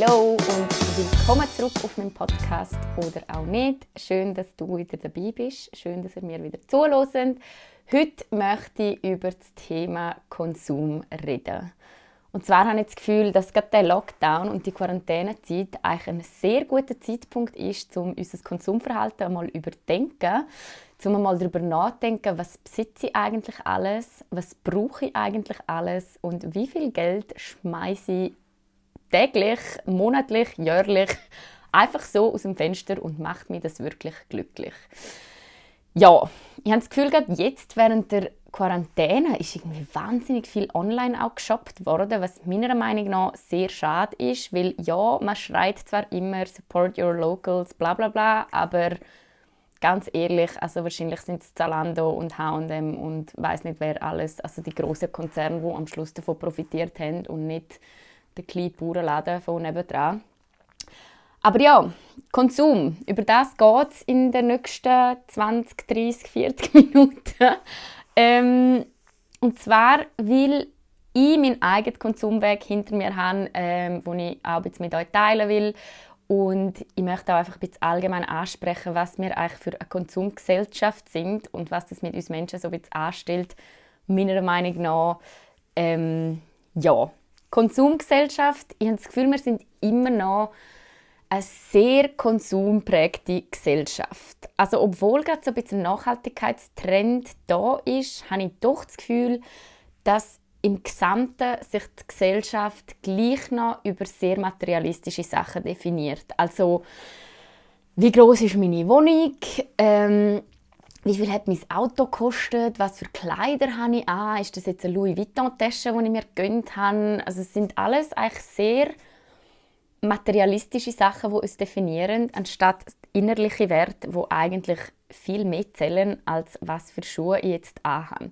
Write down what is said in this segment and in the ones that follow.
Hallo und willkommen zurück auf meinem Podcast oder auch nicht. Schön, dass du wieder dabei bist. Schön, dass ihr mir wieder zuhört. Heute möchte ich über das Thema Konsum reden. Und zwar habe ich das Gefühl, dass gerade der Lockdown und die Quarantänezeit eigentlich ein sehr guter Zeitpunkt ist, um unser Konsumverhalten einmal überdenken, um einmal darüber nachdenken, was besitze ich eigentlich alles, was brauche ich eigentlich alles und wie viel Geld schmeiße ich täglich, monatlich, jährlich einfach so aus dem Fenster und macht mich das wirklich glücklich. Ja, ich habe das Gefühl, gerade jetzt während der Quarantäne ist irgendwie wahnsinnig viel online auch geshoppt worden, was meiner Meinung nach sehr schade ist, weil ja, man schreit zwar immer Support your locals, bla bla bla, aber ganz ehrlich, also wahrscheinlich sind es Zalando und H&M und weiß nicht wer alles, also die großen Konzerne, die am Schluss davon profitiert haben und nicht der kleine Bauernladen von nebenan. Aber ja, Konsum, über das geht es in den nächsten 20, 30, 40 Minuten. ähm, und zwar, weil ich meinen eigenen Konsumweg hinter mir habe, ähm, den ich auch jetzt mit euch teilen will. Und ich möchte auch einfach ein bisschen allgemein ansprechen, was wir eigentlich für eine Konsumgesellschaft sind und was das mit uns Menschen so ein bisschen anstellt. Meiner Meinung nach, ähm, ja, Konsumgesellschaft, ich habe das Gefühl, wir sind immer noch eine sehr konsumprägte Gesellschaft. Also obwohl gerade so ein bisschen Nachhaltigkeitstrend da ist, habe ich doch das Gefühl, dass im Gesamten sich die Gesellschaft gleich noch über sehr materialistische Sachen definiert. Also wie groß ist meine Wohnung? Ähm, wie viel hat mein Auto gekostet? Was für Kleider habe ich an? Ist das jetzt eine Louis Vuitton-Tasche, die ich mir gegönnt habe? Also es sind alles eigentlich sehr materialistische Sachen, die uns definieren, anstatt innerliche Werte, wo eigentlich viel mehr zählen, als was für Schuhe ich jetzt anhabe.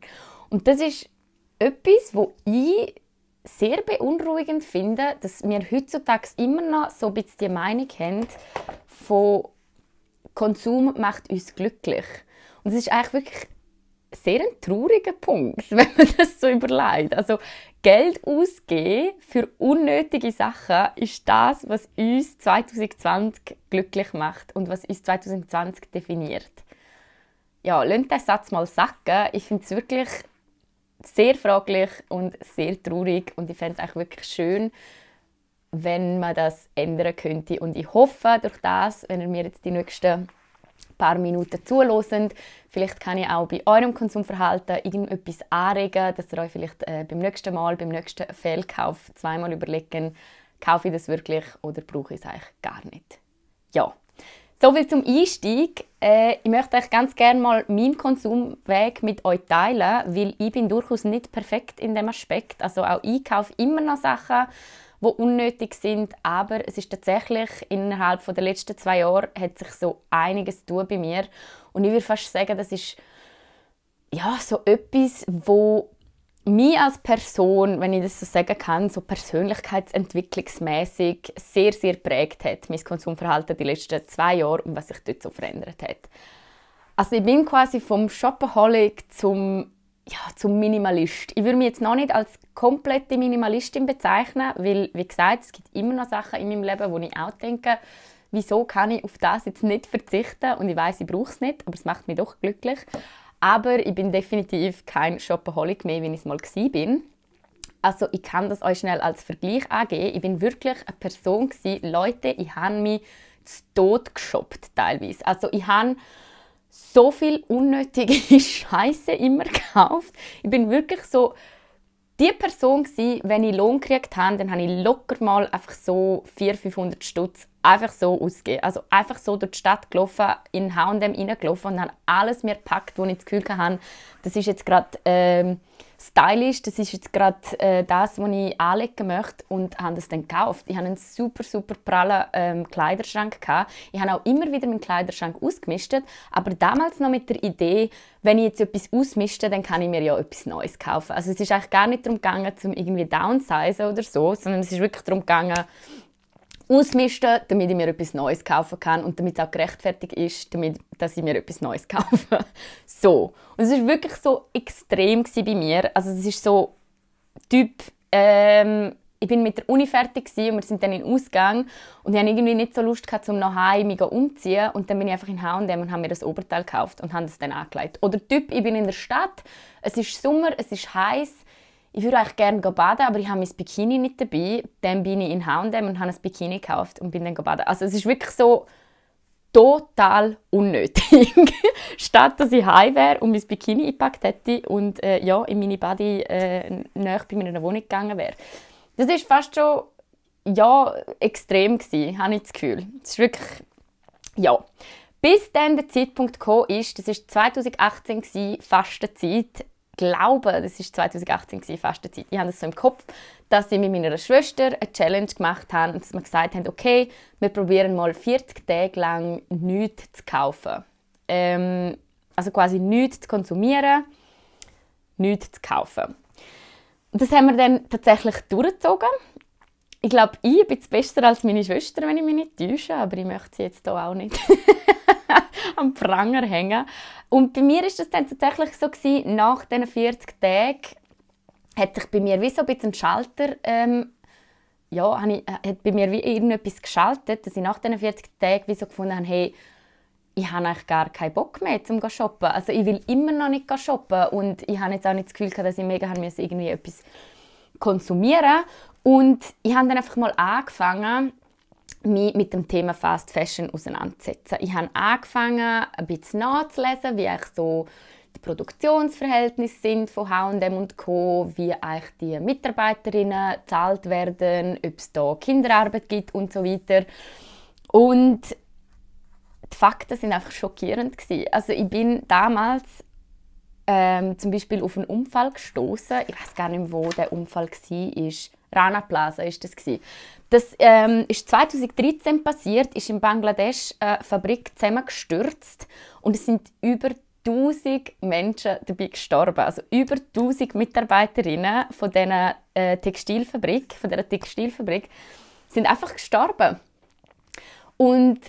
Und das ist etwas, wo ich sehr beunruhigend finde, dass wir heutzutage immer noch so ein bisschen die Meinung haben, von Konsum macht uns glücklich. Und das ist eigentlich wirklich sehr ein trauriger Punkt, wenn man das so überlegt. Also Geld ausgeben für unnötige Sachen ist das, was uns 2020 glücklich macht und was uns 2020 definiert. Ja, lasst den Satz mal sacken. Ich finde es wirklich sehr fraglich und sehr traurig und ich fände es auch wirklich schön, wenn man das ändern könnte. Und ich hoffe durch das, wenn ihr mir jetzt die nächsten paar Minuten zuhören. Vielleicht kann ich auch bei eurem Konsumverhalten irgendetwas anregen, dass ihr euch vielleicht äh, beim nächsten Mal, beim nächsten Fehlkauf zweimal überlegen, kaufe ich das wirklich oder brauche ich es eigentlich gar nicht. Ja, soviel zum Einstieg. Äh, ich möchte euch ganz gerne mal meinen Konsumweg mit euch teilen, weil ich bin durchaus nicht perfekt in dem Aspekt. Also auch ich kaufe immer noch Sachen, die unnötig sind. Aber es ist tatsächlich innerhalb der letzten zwei Jahre hat sich so einiges tun bei mir. Und ich würde fast sagen, das ist ja so etwas, wo mich als Person, wenn ich das so sagen kann, so persönlichkeitsentwicklungsmäßig sehr, sehr prägt hat, mein Konsumverhalten die letzten zwei Jahre und was sich dort so verändert hat. Also ich bin quasi vom Shopaholic zum ja, zum Minimalist. Ich würde mich jetzt noch nicht als komplette Minimalistin bezeichnen, weil, wie gesagt, es gibt immer noch Sachen in meinem Leben, wo ich auch denke, wieso kann ich auf das jetzt nicht verzichten und ich weiß, ich brauche es nicht, aber es macht mich doch glücklich. Aber ich bin definitiv kein Shopaholic mehr, wie ich es mal bin. Also ich kann das euch schnell als Vergleich angeben. Ich bin wirklich eine Person gewesen, Leute, ich habe mich zu Tod geshoppt teilweise. Also ich habe so viel unnötige Scheiße immer gekauft. Ich bin wirklich so die Person gewesen, wenn ich Lohn gekriegt habe, dann habe ich locker mal einfach so 400, 500 Stutz einfach so ausgegeben. Also einfach so durch die Stadt gelaufen, in H&M reingelaufen und habe alles mir gepackt, wo ich das Gefühl hatte, das ist jetzt gerade ähm, stylisch, das ist jetzt gerade äh, das, was ich anlegen möchte und habe das dann gekauft. Ich hatte einen super, super prallen ähm, Kleiderschrank. Gehabt. Ich habe auch immer wieder meinen Kleiderschrank ausgemistet, aber damals noch mit der Idee, wenn ich jetzt etwas ausmischte, dann kann ich mir ja etwas Neues kaufen. Also es ist eigentlich gar nicht darum gegangen, zum irgendwie downsizen oder so, sondern es ist wirklich darum gegangen, ausmisten, damit ich mir etwas Neues kaufen kann und damit es auch gerechtfertigt ist, damit, dass ich mir etwas Neues kaufe. so. Und es war wirklich so extrem bei mir. Also es ist so Typ, ähm, ich bin mit der Uni fertig und wir sind dann in den Ausgang und ich hatte irgendwie nicht so Lust gehabt, nach Hause umzuziehen und dann bin ich einfach in H&M und habe mir das Oberteil gekauft und habe das dann angelegt. Oder Typ, ich bin in der Stadt, es ist Sommer, es ist heiß, ich würde eigentlich gerne baden, aber ich habe mein Bikini nicht dabei. Dann bin ich in H&M und habe ein Bikini gekauft und bin dann baden. Also es ist wirklich so total unnötig. Statt dass ich heim wäre und mein Bikini eingepackt hätte und äh, ja, in meine Body äh, näher bei meiner Wohnung gegangen wäre. Das ist fast schon ja, extrem gewesen, habe ich das Gefühl. Es ist wirklich, ja. Bis dann der Zeitpunkt gekommen ist, das war 2018 gewesen, Fastenzeit, glaube, das war 2018 gewesen, Fastenzeit. Ich habe das so im Kopf, dass ich mit meiner Schwester eine Challenge gemacht habe und dass wir gesagt haben, okay, wir probieren mal 40 Tage lang nichts zu kaufen. Ähm, also quasi nichts zu konsumieren, nichts zu kaufen. Und das haben wir dann tatsächlich durchgezogen. Ich glaube, ich bin besser als meine Schwester, wenn ich mich nicht täusche, aber ich möchte sie jetzt hier auch nicht am Pranger hängen. Und bei mir ist das dann tatsächlich so gewesen, nach diesen 40 Tagen hat sich bei mir wie so ein bisschen Schalter ähm, ja, ich, äh, hat bei mir wie irgendetwas geschaltet, dass ich nach diesen 40 Tagen wie so gefunden habe, hey, ich habe eigentlich gar keinen Bock mehr zum shoppen. Also ich will immer noch nicht shoppen und ich habe jetzt auch nicht das Gefühl dass ich mega irgendwie etwas konsumieren und ich habe dann einfach mal angefangen mich mit dem Thema Fast Fashion auseinanderzusetzen. Ich habe angefangen, ein bisschen nachzulesen, wie eigentlich so die Produktionsverhältnisse sind von H&M und Co., wie eigentlich die Mitarbeiterinnen bezahlt werden, ob es da Kinderarbeit gibt und so weiter. Und die Fakten sind einfach schockierend gewesen. Also ich bin damals ähm, zum Beispiel auf einen Unfall gestoßen. Ich weiß gar nicht wo der Unfall war. Rana Plaza ist das gewesen. Das ähm, ist 2013 passiert, ist in Bangladesch eine Fabrik zusammengestürzt und es sind über 1000 Menschen dabei gestorben. Also über 1000 Mitarbeiterinnen von dieser äh, Textilfabrik, von dieser Textilfabrik sind einfach gestorben. Und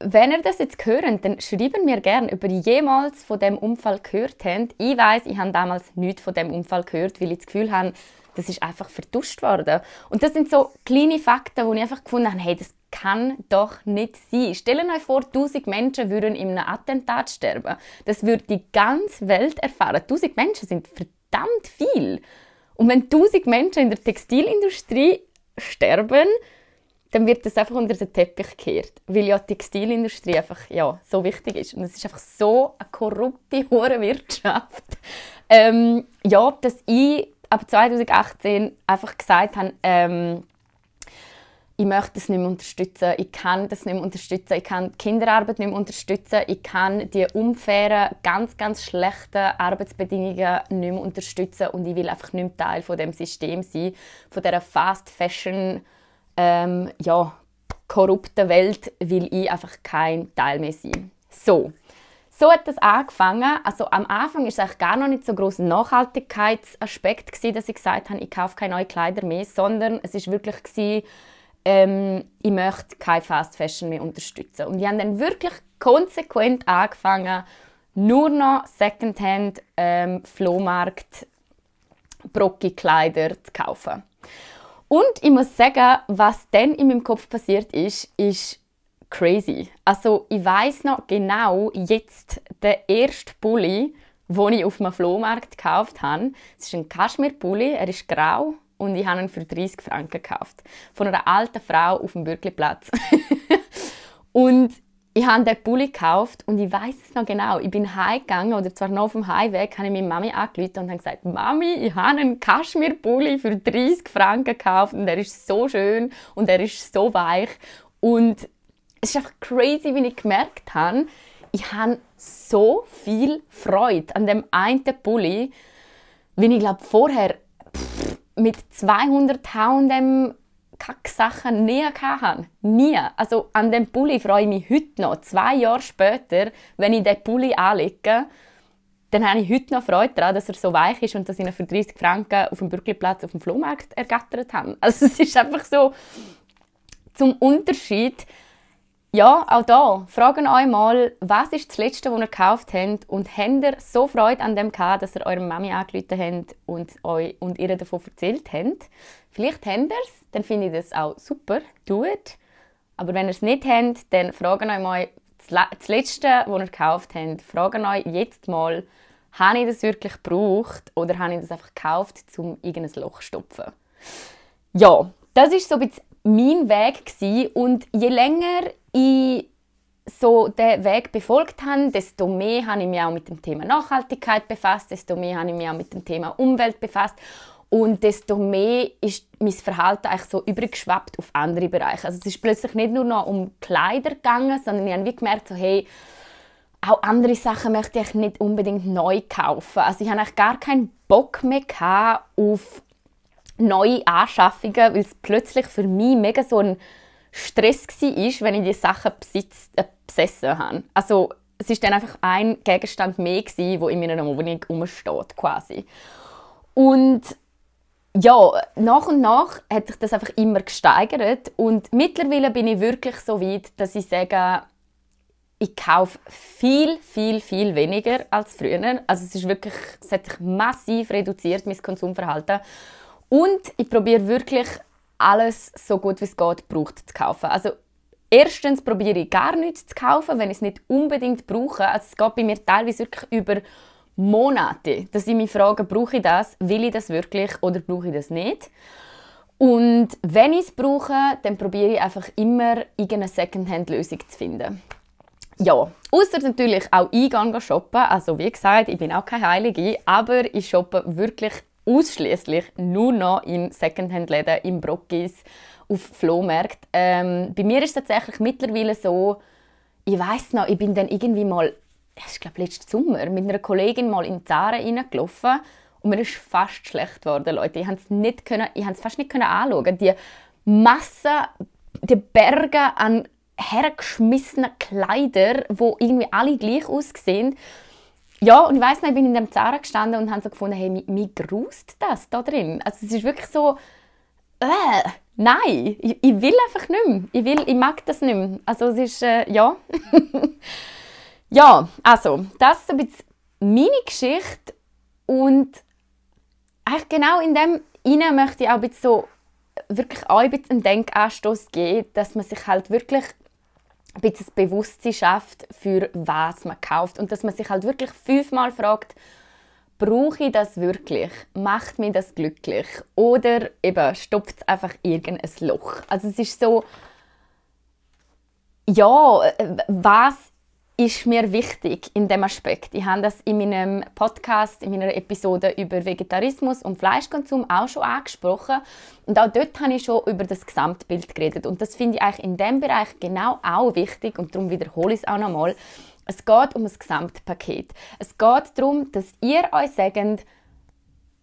wenn ihr das jetzt hört, dann schreiben mir gerne, ob ihr jemals von dem Unfall gehört habt. Ich weiß, ich habe damals nichts von dem Unfall gehört, weil ich das Gefühl habe, das ist einfach vertuscht worden. Und das sind so kleine Fakten, wo ich einfach gefunden habe, hey, das kann doch nicht sein. Stellt euch vor, 1000 Menschen würden in einem Attentat sterben. Das würde die ganze Welt erfahren. 1000 Menschen sind verdammt viel. Und wenn 1000 Menschen in der Textilindustrie sterben, dann wird das einfach unter den Teppich gekehrt, weil ja die Textilindustrie einfach ja, so wichtig ist. Und es ist einfach so eine korrupte Wirtschaft. Ähm, ja, dass ich ab 2018 einfach gesagt habe, ähm, ich möchte das nicht mehr unterstützen, ich kann das nicht mehr unterstützen, ich kann die Kinderarbeit nicht mehr unterstützen, ich kann die unfairen, ganz, ganz schlechten Arbeitsbedingungen nicht mehr unterstützen und ich will einfach nicht mehr Teil von dem System sein, von dieser Fast Fashion, ähm, ja, korrupten Welt will ich einfach kein Teil mehr sein. So, so hat das angefangen. Also am Anfang ist es gar noch nicht so groß ein Nachhaltigkeitsaspekt gewesen, dass ich gesagt habe, ich kaufe keine neuen Kleider mehr, sondern es ist wirklich gewesen, ähm, ich möchte keine Fast Fashion mehr unterstützen. Und ich habe dann wirklich konsequent angefangen, nur noch Secondhand ähm, Flohmarkt Brocki Kleider zu kaufen. Und ich muss sagen, was dann in meinem Kopf passiert ist, ist crazy. Also ich weiß noch genau jetzt der erste Pulli, den ich auf einem Flohmarkt gekauft habe. Es ist ein Kaschmir-Pulli, er ist grau und ich habe ihn für 30 Franken gekauft. Von einer alten Frau auf dem Bürgerplatz. und ich habe den Pulli gekauft und ich weiß es noch genau. Ich bin heimgegangen oder zwar noch auf dem Heimweg, habe ich meine Mami angerufen und gesagt, Mami, ich habe einen Kaschmir-Pulli für 30 Franken gekauft und er ist so schön und er ist so weich und es ist einfach crazy, wie ich gemerkt habe, ich habe so viel Freude an dem einen Pulli, wie ich glaube vorher pff, mit 200 H&M Kacksachen nie hatte. Nie. Also an dem Pulli freue ich mich heute noch. Zwei Jahre später, wenn ich den Pulli anlege, dann habe ich heute noch Freude daran, dass er so weich ist und dass ich ihn für 30 Franken auf dem Bürgerplatz auf dem Flohmarkt ergattert habe. Also es ist einfach so zum Unterschied ja, auch da, fragen euch mal, was ist das Letzte, was ihr gekauft habt und habt ihr so Freude an dem gehabt, dass ihr eurer Mami angerufen habt und, euch, und ihr davon erzählt habt? Vielleicht habt ihr es, dann finde ich das auch super, tut. Aber wenn ihr es nicht habt, dann fragen euch mal, das Letzte, was ihr gekauft habt, fragen euch jetzt mal, habe ich das wirklich gebraucht oder habe ich das einfach gekauft, um irgendein Loch zu stopfen? Ja, das ist so ein bisschen mein Weg gewesen. und je länger ich so den Weg befolgt habe, desto mehr habe ich mich auch mit dem Thema Nachhaltigkeit befasst, desto mehr habe ich mich auch mit dem Thema Umwelt befasst und desto mehr ist mein Verhalten eigentlich so übergeschwappt auf andere Bereiche. Also es ist plötzlich nicht nur noch um Kleider gegangen, sondern ich habe wie gemerkt, so, hey, auch andere Sachen möchte ich nicht unbedingt neu kaufen. Also ich habe eigentlich gar keinen Bock mehr auf neue Anschaffungen, weil es plötzlich für mich mega so ein Stress war, wenn ich die Sachen besitz, äh, besessen habe. Also es ist dann einfach ein Gegenstand mehr gewesen, wo in meiner Wohnung rumsteht quasi. Und ja, nach und nach hat sich das einfach immer gesteigert und mittlerweile bin ich wirklich so weit, dass ich sage, ich kaufe viel, viel, viel weniger als früher. Also es ist wirklich, es hat sich massiv reduziert, mein Konsumverhalten. Und ich probiere wirklich alles so gut wie es geht braucht zu kaufen. Also erstens probiere ich gar nichts zu kaufen, wenn ich es nicht unbedingt brauche. Also es geht bei mir teilweise wirklich über Monate, dass ich mich frage, brauche ich das, will ich das wirklich oder brauche ich das nicht? Und wenn ich es brauche, dann probiere ich einfach immer irgendeine Secondhand-Lösung zu finden. Ja, außer natürlich auch gehe shoppen. Also wie gesagt, ich bin auch keine Heilige, aber ich shoppe wirklich ausschließlich nur noch in Secondhand-Läden, im Brockis, auf Flohmärkten. Ähm, bei mir ist es tatsächlich mittlerweile so, ich weiß noch, ich bin dann irgendwie mal, ich glaube letzten Sommer, mit einer Kollegin mal in Zara reingelaufen und mir ist fast schlecht geworden, Leute. Ich konnte es fast nicht können anschauen. Die Masse, die Berge an hergeschmissenen Kleider, wo irgendwie alle gleich aussehen ja, und ich weiss noch, ich bin in dem Zara gestanden und habe so gefunden, hey, mich, grust das da drin. Also es ist wirklich so, äh, nein, ich, ich, will einfach nicht mehr. Ich, will, ich mag das nicht mehr. Also es ist, äh, ja. ja, also, das ist ein bisschen meine Geschichte und eigentlich genau in dem Innen möchte ich auch ein bisschen so wirklich auch ein bisschen einen Denkanstoß geben, dass man sich halt wirklich ein bisschen das Bewusstsein schafft, für was man kauft. Und dass man sich halt wirklich fünfmal fragt, brauche ich das wirklich? Macht mir das glücklich? Oder eben stopft es einfach irgendein Loch? Also es ist so, ja, äh, was ist mir wichtig in dem Aspekt. Ich habe das in meinem Podcast, in meiner Episode über Vegetarismus und Fleischkonsum auch schon angesprochen. Und auch dort habe ich schon über das Gesamtbild geredet. Und das finde ich eigentlich in dem Bereich genau auch wichtig und darum wiederhole ich es auch nochmal. Es geht um das Gesamtpaket. Es geht darum, dass ihr euch sagt,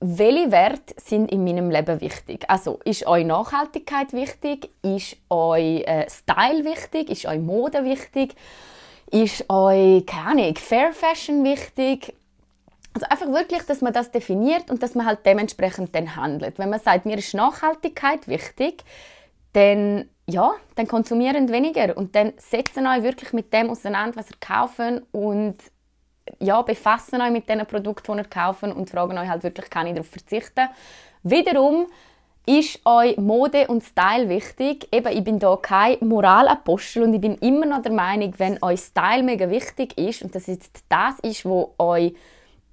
welche Werte sind in meinem Leben wichtig? Also ist euch Nachhaltigkeit wichtig? Ist euch äh, Style wichtig? Ist euch Mode wichtig? Ist euch, keine Ahnung, Fair Fashion wichtig? Also einfach wirklich, dass man das definiert und dass man halt dementsprechend dann handelt. Wenn man sagt, mir ist Nachhaltigkeit wichtig, dann ja, dann konsumieren weniger und dann setzen euch wirklich mit dem auseinander, was ihr kaufen und ja, befassen euch mit den Produkten, die ihr kaufen und fragen euch halt wirklich, kann ich darauf verzichten? Wiederum ist euch Mode und Style wichtig? Eben, ich bin da kein Moralapostel und ich bin immer noch der Meinung, wenn euch Style mega wichtig ist und das jetzt das ist, wo euch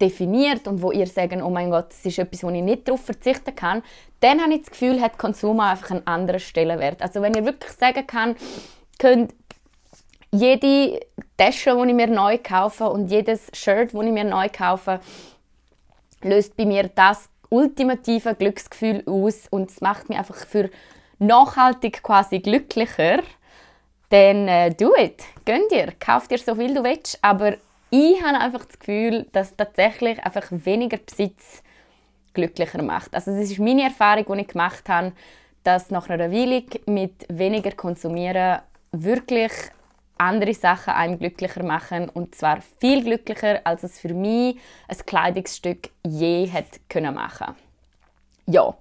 definiert und wo ihr sagt, oh mein Gott, das ist etwas, wo ich nicht darauf verzichten kann, dann habe ich das Gefühl, hat Konsum einfach einen anderen Stellenwert. Also wenn ihr wirklich sagen kann, könnt jede Tasche, die ich mir neu kaufe und jedes Shirt, das ich mir neu kaufe, löst bei mir das ultimative Glücksgefühl aus und es macht mich einfach für nachhaltig quasi glücklicher, dann äh, do it. Gönn dir, kauf dir so viel du willst, aber ich habe einfach das Gefühl, dass tatsächlich einfach weniger Besitz glücklicher macht. Also das ist meine Erfahrung, die ich gemacht habe, dass nach einer Weile mit weniger Konsumieren wirklich andere Sachen einem glücklicher machen und zwar viel glücklicher, als es für mich ein Kleidungsstück je hätte können machen. Ja,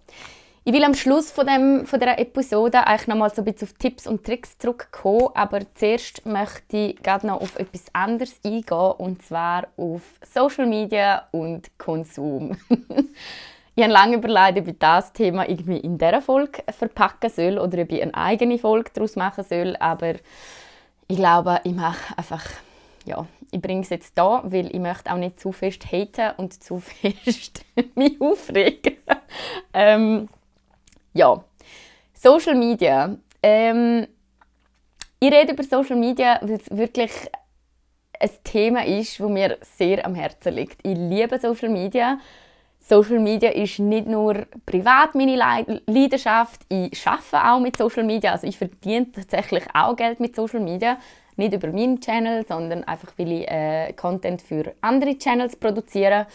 Ich will am Schluss von, dem, von dieser Episode eigentlich noch mal so ein bisschen auf Tipps und Tricks zurückkommen, aber zuerst möchte ich gerade noch auf etwas anderes eingehen, und zwar auf Social Media und Konsum. ich habe lange überlegt, ob ich das Thema irgendwie in dieser Folge verpacken soll oder ob ich eine eigene Folge daraus machen soll, aber ich glaube, ich mache einfach ja, ich bringe es jetzt da, weil ich möchte auch nicht zu fest haten und zu fest mich aufregen. ähm, ja, Social Media. Ähm, ich rede über Social Media, weil es wirklich ein Thema ist, das mir sehr am Herzen liegt. Ich liebe Social Media. Social Media ist nicht nur privat meine Leidenschaft, ich arbeite auch mit Social Media, also ich verdiene tatsächlich auch Geld mit Social Media. Nicht über meinen Channel, sondern einfach, weil ich äh, Content für andere Channels produziere.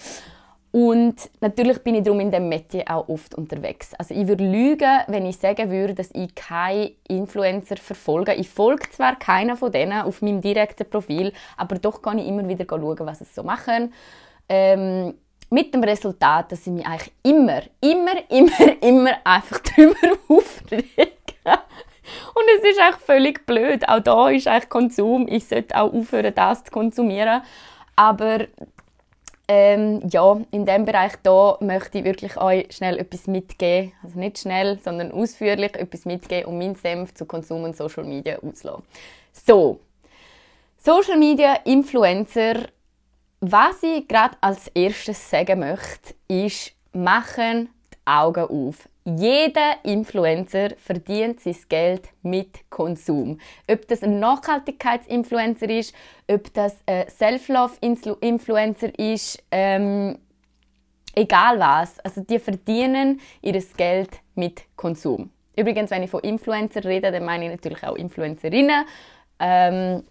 Und natürlich bin ich darum in dem Metier auch oft unterwegs. Also ich würde lügen, wenn ich sagen würde, dass ich keine Influencer verfolge. Ich folge zwar keiner von denen auf meinem direkten Profil, aber doch kann ich immer wieder schauen, was sie so machen. Ähm, mit dem Resultat, dass ich mich eigentlich immer, immer, immer, immer einfach darüber aufrege. Und es ist eigentlich völlig blöd. Auch da ist eigentlich Konsum. Ich sollte auch aufhören, das zu konsumieren. Aber ähm, ja, in dem Bereich da möchte ich wirklich euch schnell etwas mitgeben, also nicht schnell, sondern ausführlich etwas mitgeben und meinen Senf zu Konsum und Social Media auszulassen. So, Social Media Influencer, was ich gerade als erstes sagen möchte, ist, machen die Augen auf. Jeder Influencer verdient sein Geld mit Konsum. Ob das ein Nachhaltigkeitsinfluencer ist, ob das ein Self-Love-Influencer ist, ähm, egal was. Also die verdienen ihr Geld mit Konsum. Übrigens, wenn ich von Influencer rede, dann meine ich natürlich auch Influencerinnen. Ähm,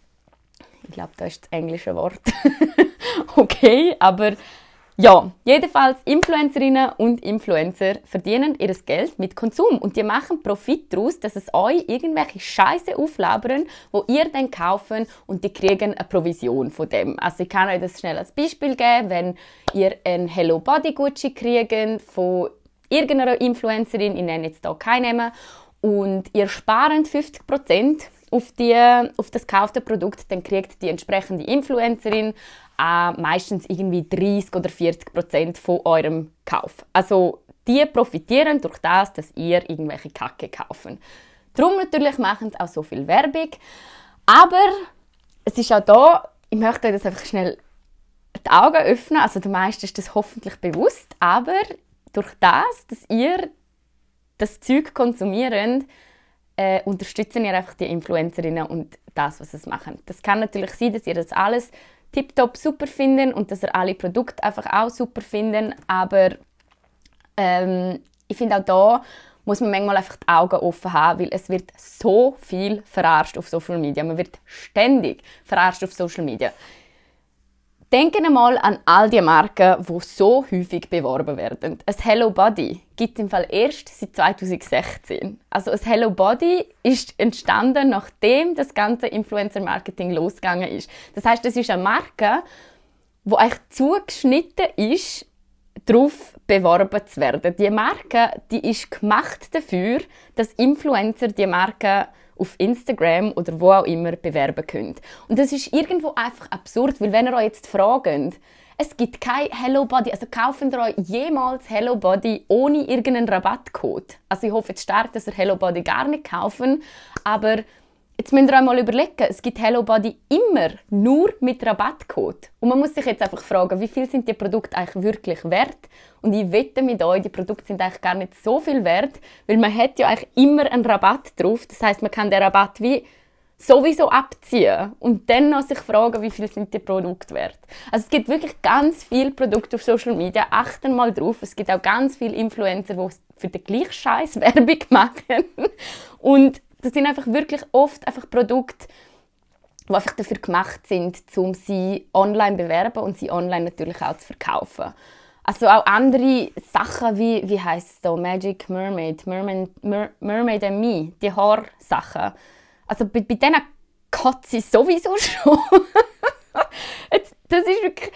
ich glaube, das ist das englische Wort. okay, aber ja, jedenfalls Influencerinnen und Influencer verdienen ihr Geld mit Konsum und die machen Profit daraus, dass es euch irgendwelche Scheiße auflabern, wo ihr dann kaufen und die kriegen eine Provision von dem. Also ich kann euch das schnell als Beispiel geben, wenn ihr ein Hello Body Gucci kriegt von irgendeiner Influencerin, ich nenne jetzt hier keine Namen, und ihr spart 50% auf, die, auf das gekaufte Produkt, dann kriegt die entsprechende Influencerin auch meistens irgendwie 30 oder 40 Prozent von eurem Kauf. Also die profitieren durch das, dass ihr irgendwelche Kacke kaufen. Darum natürlich machen sie auch so viel Werbung. Aber es ist auch da, ich möchte euch das einfach schnell die Augen öffnen. Also der meisten ist das hoffentlich bewusst. Aber durch das, dass ihr das Zeug konsumiert, äh, unterstützen ihr einfach die Influencerinnen und das, was sie machen. Das kann natürlich sein, dass ihr das alles tiptop super finden und dass ihr alle Produkte einfach auch super finden. Aber ähm, ich finde auch da muss man manchmal einfach die Augen offen haben, weil es wird so viel verarscht auf Social Media. Man wird ständig verarscht auf Social Media. Denken einmal an all die Marken, die so häufig beworben werden. Ein Hello Body gibt es im Fall erst seit 2016. Also ein Hello Body ist entstanden, nachdem das ganze Influencer-Marketing losgegangen ist. Das heißt, es ist eine Marke, die eigentlich zugeschnitten ist, darauf beworben zu werden. Die Marke, die ist gemacht dafür, dass Influencer die Marke auf Instagram oder wo auch immer bewerben könnt. Und das ist irgendwo einfach absurd, weil wenn ihr euch jetzt fragt, es gibt kein Hello Body, also kaufen ihr euch jemals Hello Body ohne irgendeinen Rabattcode. Also ich hoffe jetzt stark, dass ihr Hello Body gar nicht kaufen, aber Jetzt müsst ihr einmal überlegen, es gibt Hello Body immer nur mit Rabattcode. Und man muss sich jetzt einfach fragen, wie viel sind die Produkte eigentlich wirklich wert? Und ich wette mit euch, die Produkte sind eigentlich gar nicht so viel wert, weil man hat ja eigentlich immer einen Rabatt drauf. Das heißt, man kann den Rabatt wie sowieso abziehen und dann noch sich fragen, wie viel sind die Produkte wert. Also es gibt wirklich ganz viele Produkte auf Social Media. Achten mal drauf. Es gibt auch ganz viele Influencer, die für den gleichen Scheiß Werbung machen. Und das sind einfach wirklich oft einfach Produkte, die einfach dafür gemacht sind, um sie online zu bewerben und sie online natürlich auch zu verkaufen. Also auch andere Sachen wie, wie heißt es da, Magic Mermaid, Mermaid, Mer, Mermaid and Me, die Haarsachen. Also bei, bei denen kotze ich sowieso schon. das ist wirklich,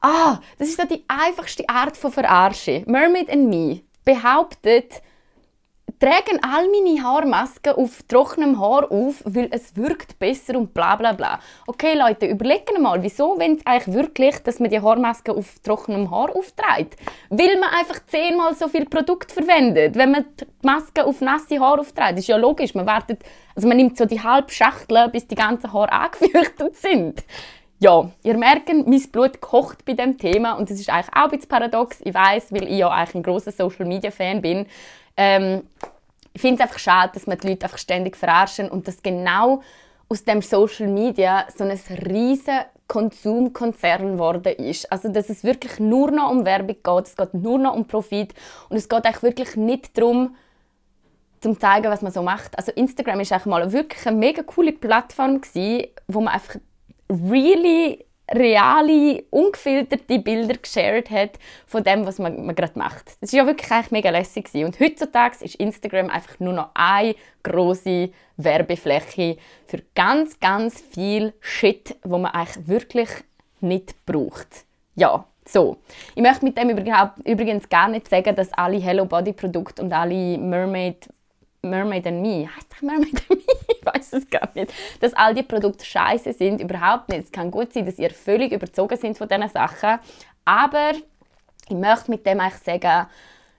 ah, das ist so die einfachste Art von Verarschen. Mermaid and Me behauptet, tragen all meine Haarmasken auf trockenem Haar auf, weil es wirkt besser und bla bla bla. Okay Leute, überlegen mal, wieso wollen eigentlich wirklich, dass man die Haarmaske auf trockenem Haar aufträgt? Weil man einfach zehnmal so viel Produkt verwendet, wenn man die Maske auf nasse Haar aufträgt. Ist ja logisch, man wartet, also man nimmt so die halbe Schachtel, bis die ganzen Haare angefürchtet sind. Ja, ihr merkt, mein Blut kocht bei dem Thema und das ist eigentlich auch ein bisschen paradox. Ich weiß, weil ich ja eigentlich ein großer Social Media Fan bin. Ähm, ich finde es einfach schade, dass man die Leute einfach ständig verarschen und dass genau aus dem Social Media so ein riesen Konsumkonzern geworden ist. Also dass es wirklich nur noch um Werbung geht, es geht nur noch um Profit und es geht eigentlich wirklich nicht darum, zum zu zeigen, was man so macht. Also Instagram ist eigentlich mal wirklich eine mega coole Plattform gewesen, wo man einfach really reale, ungefilterte Bilder geshared hat von dem, was man, man gerade macht. Das war ja wirklich eigentlich mega lässig. Gewesen. Und heutzutage ist Instagram einfach nur noch eine große Werbefläche für ganz, ganz viel Shit, wo man eigentlich wirklich nicht braucht. Ja, so. Ich möchte mit dem übrigens gar nicht sagen, dass alle Hello Body Produkte und alle Mermaid Mermaid and Me, heißt doch Mermaid and Me? Ich weiß es gar nicht. Dass all die Produkte scheiße sind, überhaupt nicht. Es kann gut sein, dass ihr völlig überzogen sind von diesen Sachen. Aber ich möchte mit dem eigentlich sagen,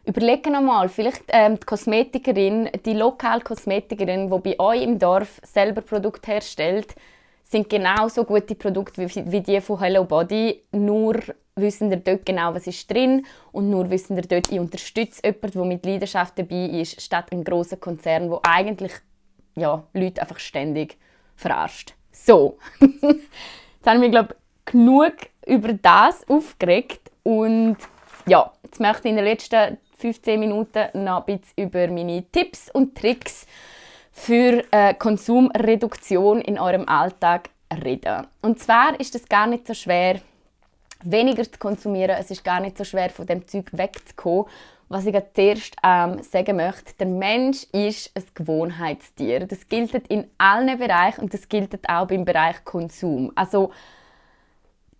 überlege nochmal, vielleicht ähm, die Kosmetikerin, die lokale Kosmetikerin, die bei euch im Dorf selber Produkte herstellt, sind genauso gute Produkte wie, wie die von Hello Body, nur wissen ihr dort genau, was ist drin und nur wissen ihr dort, ich unterstütze jemanden, der mit Leidenschaft dabei ist, statt ein großer Konzern, wo eigentlich ja, Leute einfach ständig verarscht. So, jetzt haben wir glaube genug über das aufgeregt und ja, jetzt möchte ich in den letzten 15 Minuten noch ein bisschen über meine Tipps und Tricks für äh, Konsumreduktion in eurem Alltag reden. Und zwar ist es gar nicht so schwer, weniger zu konsumieren. Es ist gar nicht so schwer, von dem Zeug wegzukommen. Was ich zuerst ähm, sagen möchte, der Mensch ist ein Gewohnheitstier. Das gilt in allen Bereichen und das gilt auch beim Bereich Konsum. Also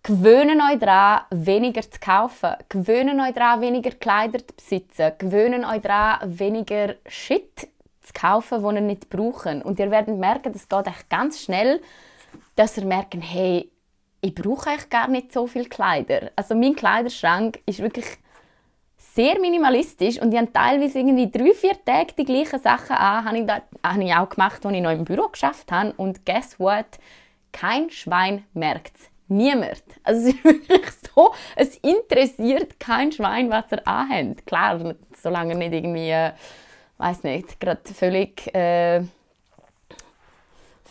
gewöhnen euch daran, weniger zu kaufen. Gewöhnen euch daran, weniger Kleider zu besitzen. Gewöhnen euch daran, weniger Shit zu kaufen, den ihr nicht brauchen. Und ihr werdet merken, das geht echt ganz schnell, dass ihr merkt, hey, ich brauche eigentlich gar nicht so viele Kleider. Also mein Kleiderschrank ist wirklich sehr minimalistisch und ich habe teilweise irgendwie drei, vier Tage die gleichen Sachen an. Habe ich, da, habe ich auch gemacht, als ich noch im Büro geschafft habe. Und guess what? Kein Schwein merkt es. Niemand. Also es ist wirklich so, es interessiert kein Schwein, was er anhat. Klar, solange er nicht irgendwie, äh, weiß nicht, gerade völlig... Äh,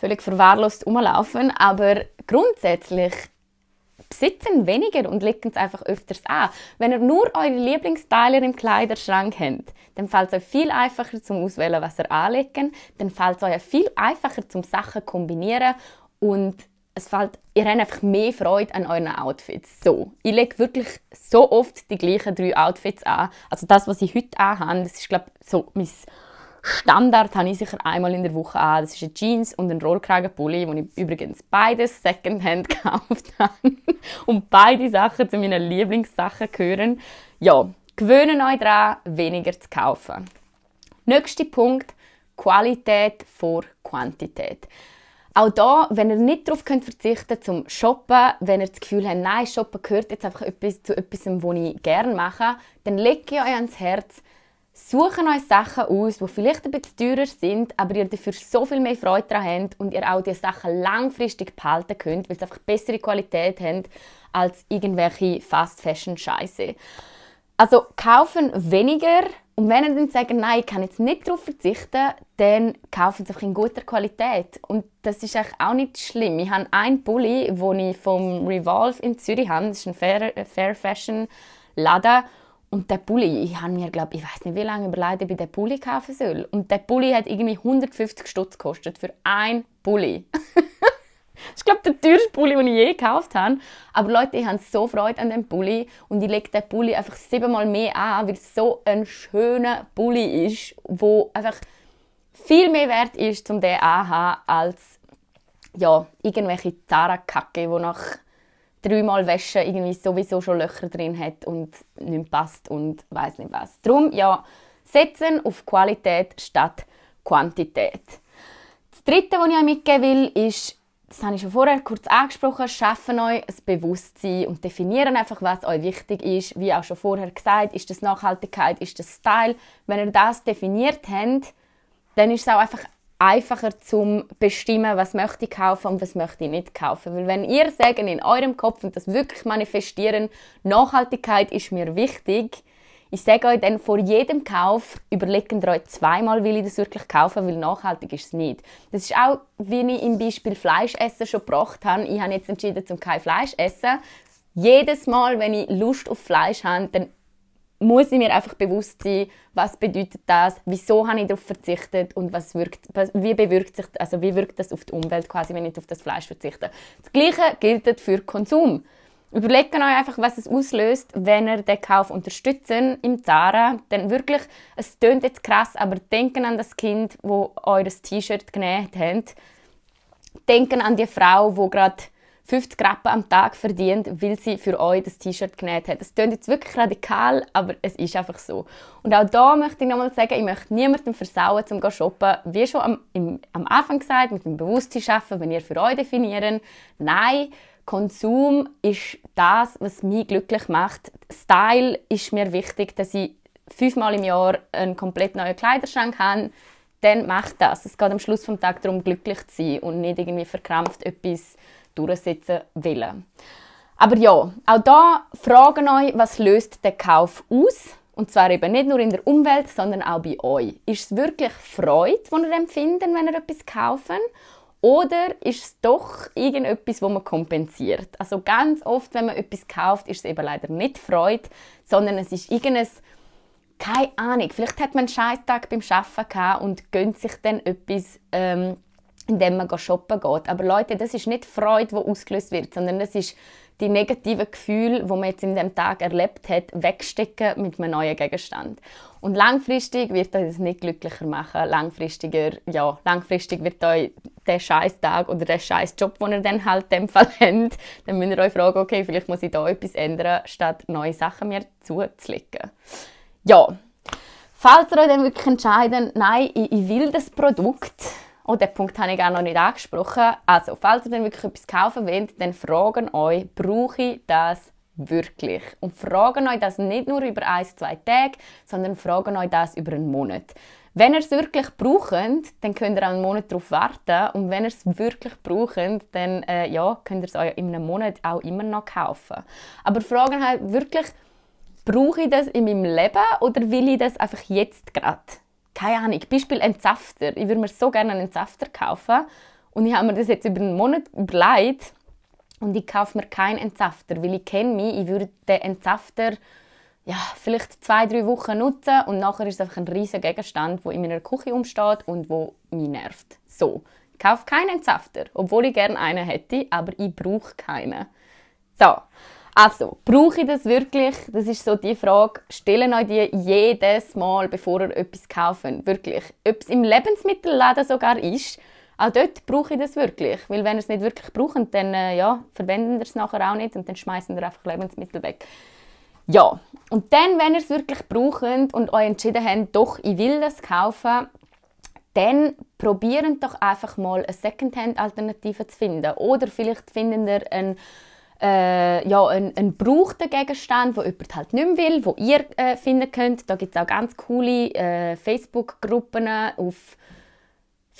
völlig verwahrlost rumlaufen, aber grundsätzlich besitzen weniger und legen es einfach öfters an. Wenn ihr nur eure Lieblingsteile im Kleiderschrank habt, dann fällt es euch viel einfacher zum Auswählen, was ihr anlegen. Dann fällt es euch viel einfacher zum Sachen kombinieren und es fällt, ihr habt einfach mehr Freude an euren Outfits. So, ich lege wirklich so oft die gleichen drei Outfits an. Also das, was ich heute anhabe, das ist glaube so mein Standard habe ich sicher einmal in der Woche an. Das ist eine Jeans und ein Rollkragenpulli, wo ich übrigens beides Secondhand gekauft habe. und beide Sachen zu meinen Lieblingssachen gehören. Ja, gewöhnen euch daran, weniger zu kaufen. Nächster Punkt, Qualität vor Quantität. Auch da, wenn ihr nicht darauf könnt verzichten zum Shoppen, wenn ihr das Gefühl habt, nein, Shoppen gehört jetzt einfach etwas zu etwas, was ich gerne mache, dann legt ihr euch ans Herz, Suchen euch Sachen aus, die vielleicht ein bisschen teurer sind, aber ihr dafür so viel mehr Freude daran habt und ihr auch diese Sachen langfristig behalten könnt, weil sie einfach bessere Qualität haben als irgendwelche Fast-Fashion-Scheiße. Also kaufen weniger und wenn ihr dann sagt, nein, ich kann jetzt nicht darauf verzichten, dann kaufen sie in guter Qualität. Und das ist eigentlich auch nicht schlimm. Ich habe einen Pulli, den ich vom Revolve in Zürich habe. Das ist ein Fair, Fair Fashion Laden. Und der Pulli, ich habe mir, glaube ich, weiß nicht, wie lange überlegt, ob ich den Pulli kaufen soll. Und der Pulli hat irgendwie 150 Stutz gekostet für ein Pulli. das ist, glaube der teuerste Pulli, den ich je gekauft habe. Aber Leute, ich habe so Freude an dem Pulli und ich lege den Pulli einfach siebenmal mehr an, weil es so ein schöner Pulli ist, wo einfach viel mehr wert ist, um den anzuhaben, als ja, irgendwelche Zara-Kacke, die nach dreimal waschen irgendwie sowieso schon Löcher drin hat und nicht passt und weiß nicht was. Darum, ja, Setzen auf Qualität statt Quantität. Das Dritte, was ich euch mitgeben will, ist, das habe ich schon vorher kurz angesprochen, schaffen euch ein Bewusstsein und definieren einfach, was euch wichtig ist. Wie auch schon vorher gesagt, ist das Nachhaltigkeit, ist das Style. Wenn ihr das definiert habt, dann ist es auch einfach einfacher zum bestimmen, was möchte ich kaufen und was möchte ich nicht kaufen. Weil wenn ihr sagen in eurem Kopf und das wirklich manifestieren, Nachhaltigkeit ist mir wichtig, ich sage euch dann vor jedem Kauf, überlegt euch zweimal, will ich das wirklich kaufen, weil nachhaltig ist es nicht. Das ist auch, wie ich im Beispiel Fleischessen schon gebracht habe. Ich habe jetzt entschieden, zum kein Fleisch essen. Jedes Mal, wenn ich Lust auf Fleisch habe, dann muss ich mir einfach bewusst sein, was bedeutet das, wieso habe ich darauf verzichtet und was wirkt, wie bewirkt sich, also wie wirkt das auf die Umwelt quasi, wenn ich auf das Fleisch verzichte. Das Gleiche gilt für Konsum. Überlegt euch einfach, was es auslöst, wenn ihr den Kauf unterstützen im Zara. Denn wirklich, es klingt jetzt krass, aber denken an das Kind, wo eures T-Shirt genäht hat. Denken an die Frau, wo gerade 50 Rappen am Tag verdient, weil sie für euch das T-Shirt genäht hat. Das klingt jetzt wirklich radikal, aber es ist einfach so. Und auch da möchte ich nochmal sagen, ich möchte niemandem versauen, zum zu shoppen. Wie schon am, im, am Anfang gesagt, mit dem Bewusstsein schaffen, wenn ihr für euch definieren. Nein, Konsum ist das, was mich glücklich macht. Style ist mir wichtig, dass ich fünfmal im Jahr einen komplett neuen Kleiderschrank habe. Dann macht das. Es geht am Schluss des Tages darum, glücklich zu sein und nicht irgendwie verkrampft etwas durchsetzen wollen. Aber ja, auch da fragen euch, was löst der Kauf aus? Und zwar eben nicht nur in der Umwelt, sondern auch bei euch. Ist es wirklich Freude, die ihr empfindet, wenn ihr etwas kauft? Oder ist es doch irgendetwas, wo man kompensiert? Also ganz oft, wenn man etwas kauft, ist es eben leider nicht Freude, sondern es ist irgendein, keine Ahnung, vielleicht hat man einen Scheißtag beim Arbeiten und gönnt sich dann etwas, ähm, indem man shoppen geht. Aber Leute, das ist nicht Freude, die ausgelöst wird, sondern das ist die negativen Gefühle, die man jetzt in dem Tag erlebt hat, wegstecken mit einem neuen Gegenstand. Und langfristig wird euch das nicht glücklicher machen. Langfristiger, ja, langfristig wird euch der scheiß Tag oder der scheiß Job, den ihr dann halt in dem Fall habt, dann müsst ihr euch fragen, okay, vielleicht muss ich da etwas ändern, statt neue Sachen mir zuzulegen. Ja, falls ihr euch dann wirklich entscheiden, nein, ich, ich will das Produkt, Oh, den Punkt habe ich auch noch nicht angesprochen. Also, falls ihr dann wirklich etwas kaufen wollt, dann fragen euch, brauche ich das wirklich? Und fragen euch das nicht nur über ein, zwei Tage, sondern fragen euch das über einen Monat. Wenn ihr es wirklich braucht, dann könnt ihr einen Monat darauf warten. Und wenn ihr es wirklich braucht, dann äh, ja, könnt ihr es euch in einem Monat auch immer noch kaufen. Aber fragen halt wirklich, brauche ich das in meinem Leben oder will ich das einfach jetzt gerade? Keine Ahnung, Beispiel Entsafter. Ich würde mir so gerne einen Entsafter kaufen und ich habe mir das jetzt über einen Monat überlegt und ich kaufe mir keinen Entsafter, weil ich kenne mich, ich würde den Entsafter ja, vielleicht zwei, drei Wochen nutzen und nachher ist es einfach ein riesiger Gegenstand, der in meiner Küche umsteht und wo mich nervt. So, ich kaufe keinen Entsafter, obwohl ich gerne einen hätte, aber ich brauche keinen. So, also, brauche ich das wirklich? Das ist so die Frage. Stellen euch die jedes Mal, bevor ihr etwas kauft. Wirklich. Ob es im Lebensmittelladen sogar ist, auch dort brauche ich das wirklich. Weil wenn ihr es nicht wirklich braucht, dann äh, ja, verwenden ihr es nachher auch nicht und dann schmeißen ihr einfach Lebensmittel weg. Ja, und dann, wenn ihr es wirklich braucht und euch entschieden habt, doch, ich will das kaufen, dann probiert doch einfach mal eine Secondhand-Alternative zu finden. Oder vielleicht findet ihr einen äh, ja, ein, ein gebrauchter Gegenstand, wo jemand halt nicht mehr will, wo ihr äh, finden könnt. Da gibt es auch ganz coole äh, Facebook-Gruppen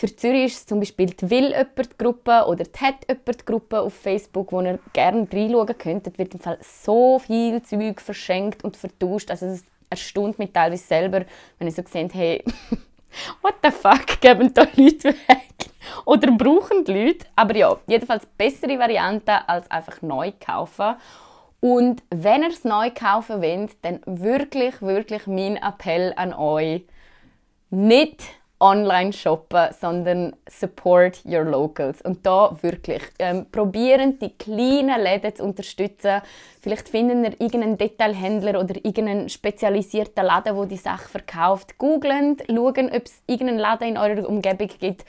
für Zürich ist es zum Beispiel die Will jemand Gruppe oder die Hat jemand Gruppe auf Facebook, wo ihr gerne reinschauen könnt. Dort wird im Fall so viel Zeug verschenkt und vertauscht. Also es erstaunt mich teilweise selber, wenn ich so gesehen hey, what the fuck, geben da Leute weg? Oder brauchen die Leute? Aber ja, jedenfalls bessere Variante als einfach neu kaufen. Und wenn ihr es neu kaufen wollt, dann wirklich, wirklich mein Appell an euch, nicht online shoppen, sondern support your locals. Und da wirklich ähm, probieren die kleinen Läden zu unterstützen. Vielleicht finden ihr irgendeinen Detailhändler oder irgendeinen spezialisierten Laden, wo die Sache verkauft. Googlen, schauen, ob es irgendeinen Laden in eurer Umgebung gibt,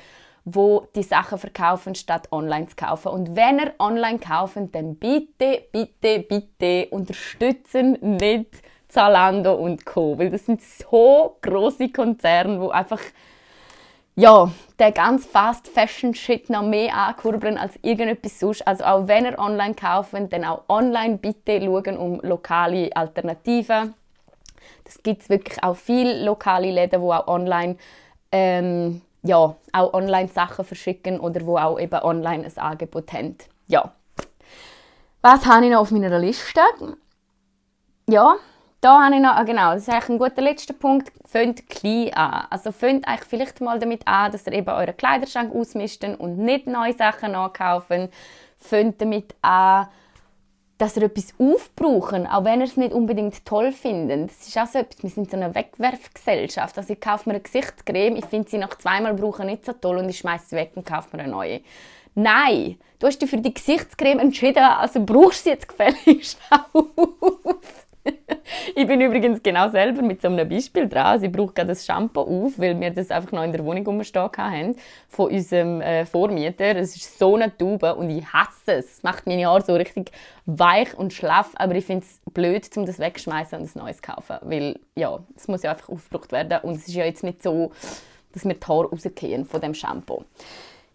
wo die Sachen verkaufen, statt online zu kaufen. Und wenn ihr online kaufen, dann bitte, bitte, bitte unterstützen nicht Zalando und Co. Weil das sind so große Konzerne, wo einfach ja, der ganz Fast Fashion Shit noch mehr ankurbeln als irgendetwas sonst. Also auch wenn ihr online kauft, dann auch online bitte schauen um lokale Alternativen. Das gibt es wirklich auch viele lokale Läden, wo auch online ähm, ja, auch online Sachen verschicken oder wo auch eben online ein Angebot haben. Ja. Was habe ich noch auf meiner Liste? Ja, da habe ich noch, ah, genau, das ist eigentlich ein guter letzter Punkt, fängt klein an. Also fängt eigentlich vielleicht mal damit an, dass ihr eben euren Kleiderschrank ausmischt und nicht neue Sachen nachkaufen. Fängt damit an, dass ihr etwas aufbrauchen, auch wenn ihr es nicht unbedingt toll findet. Das ist auch so etwas, wir sind so eine Wegwerfgesellschaft. Also ich kaufe mir eine Gesichtscreme, ich finde sie nach zweimal brauchen nicht so toll und ich schmeiße sie weg und kaufe mir eine neue. Nein, du hast dich für die Gesichtscreme entschieden, also brauchst du sie jetzt gefälligst auf. ich bin übrigens genau selber mit so einem Beispiel dran. Sie braucht gerade das Shampoo auf, weil wir das einfach noch in der Wohnung rumstehen haben von unserem äh, Vormieter. Es ist so eine Tube und ich hasse es. Es macht meine Haare so richtig weich und schlaff, aber ich finde es blöd, um das wegzuschmeißen und ein neues zu kaufen, weil ja, es muss ja einfach aufgebraucht werden und es ist ja jetzt nicht so, dass mir die Haare rausgehen von dem Shampoo.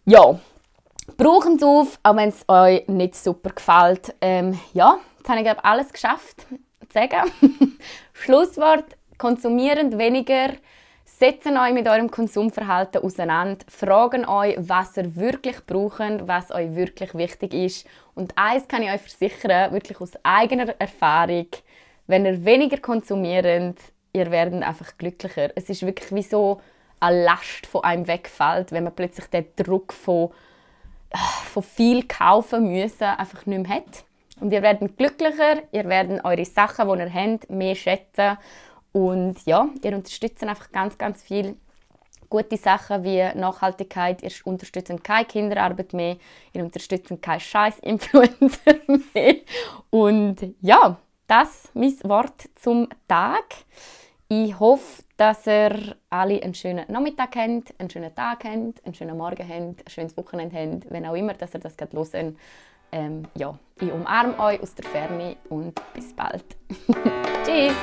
Ja, brauchen es auf, auch wenn es euch nicht super gefällt. Ähm, ja, jetzt habe ich glaube alles geschafft sagen. Schlusswort, konsumierend weniger, setzen euch mit eurem Konsumverhalten auseinander, fragen euch, was ihr wirklich braucht, was euch wirklich wichtig ist. Und eins kann ich euch versichern, wirklich aus eigener Erfahrung, wenn ihr weniger konsumiert, ihr werdet einfach glücklicher. Es ist wirklich wie so eine Last von einem wegfällt, wenn man plötzlich den Druck von, ah, von viel kaufen müssen einfach nicht mehr hat. Und ihr werdet glücklicher, ihr werdet eure Sachen, die ihr habt, mehr schätzen. Und ja, ihr unterstützt einfach ganz, ganz viel gute Sachen wie Nachhaltigkeit. Ihr unterstützt keine Kinderarbeit mehr. Ihr unterstützt keine Scheiß-Influencer mehr. Und ja, das mein Wort zum Tag. Ich hoffe, dass ihr alle einen schönen Nachmittag habt, einen schönen Tag habt, einen schönen Morgen habt, ein schönes Wochenende habt, wenn auch immer, dass ihr das gerade hören ähm, ja, ich umarme euch aus der Ferne und bis bald. Tschüss!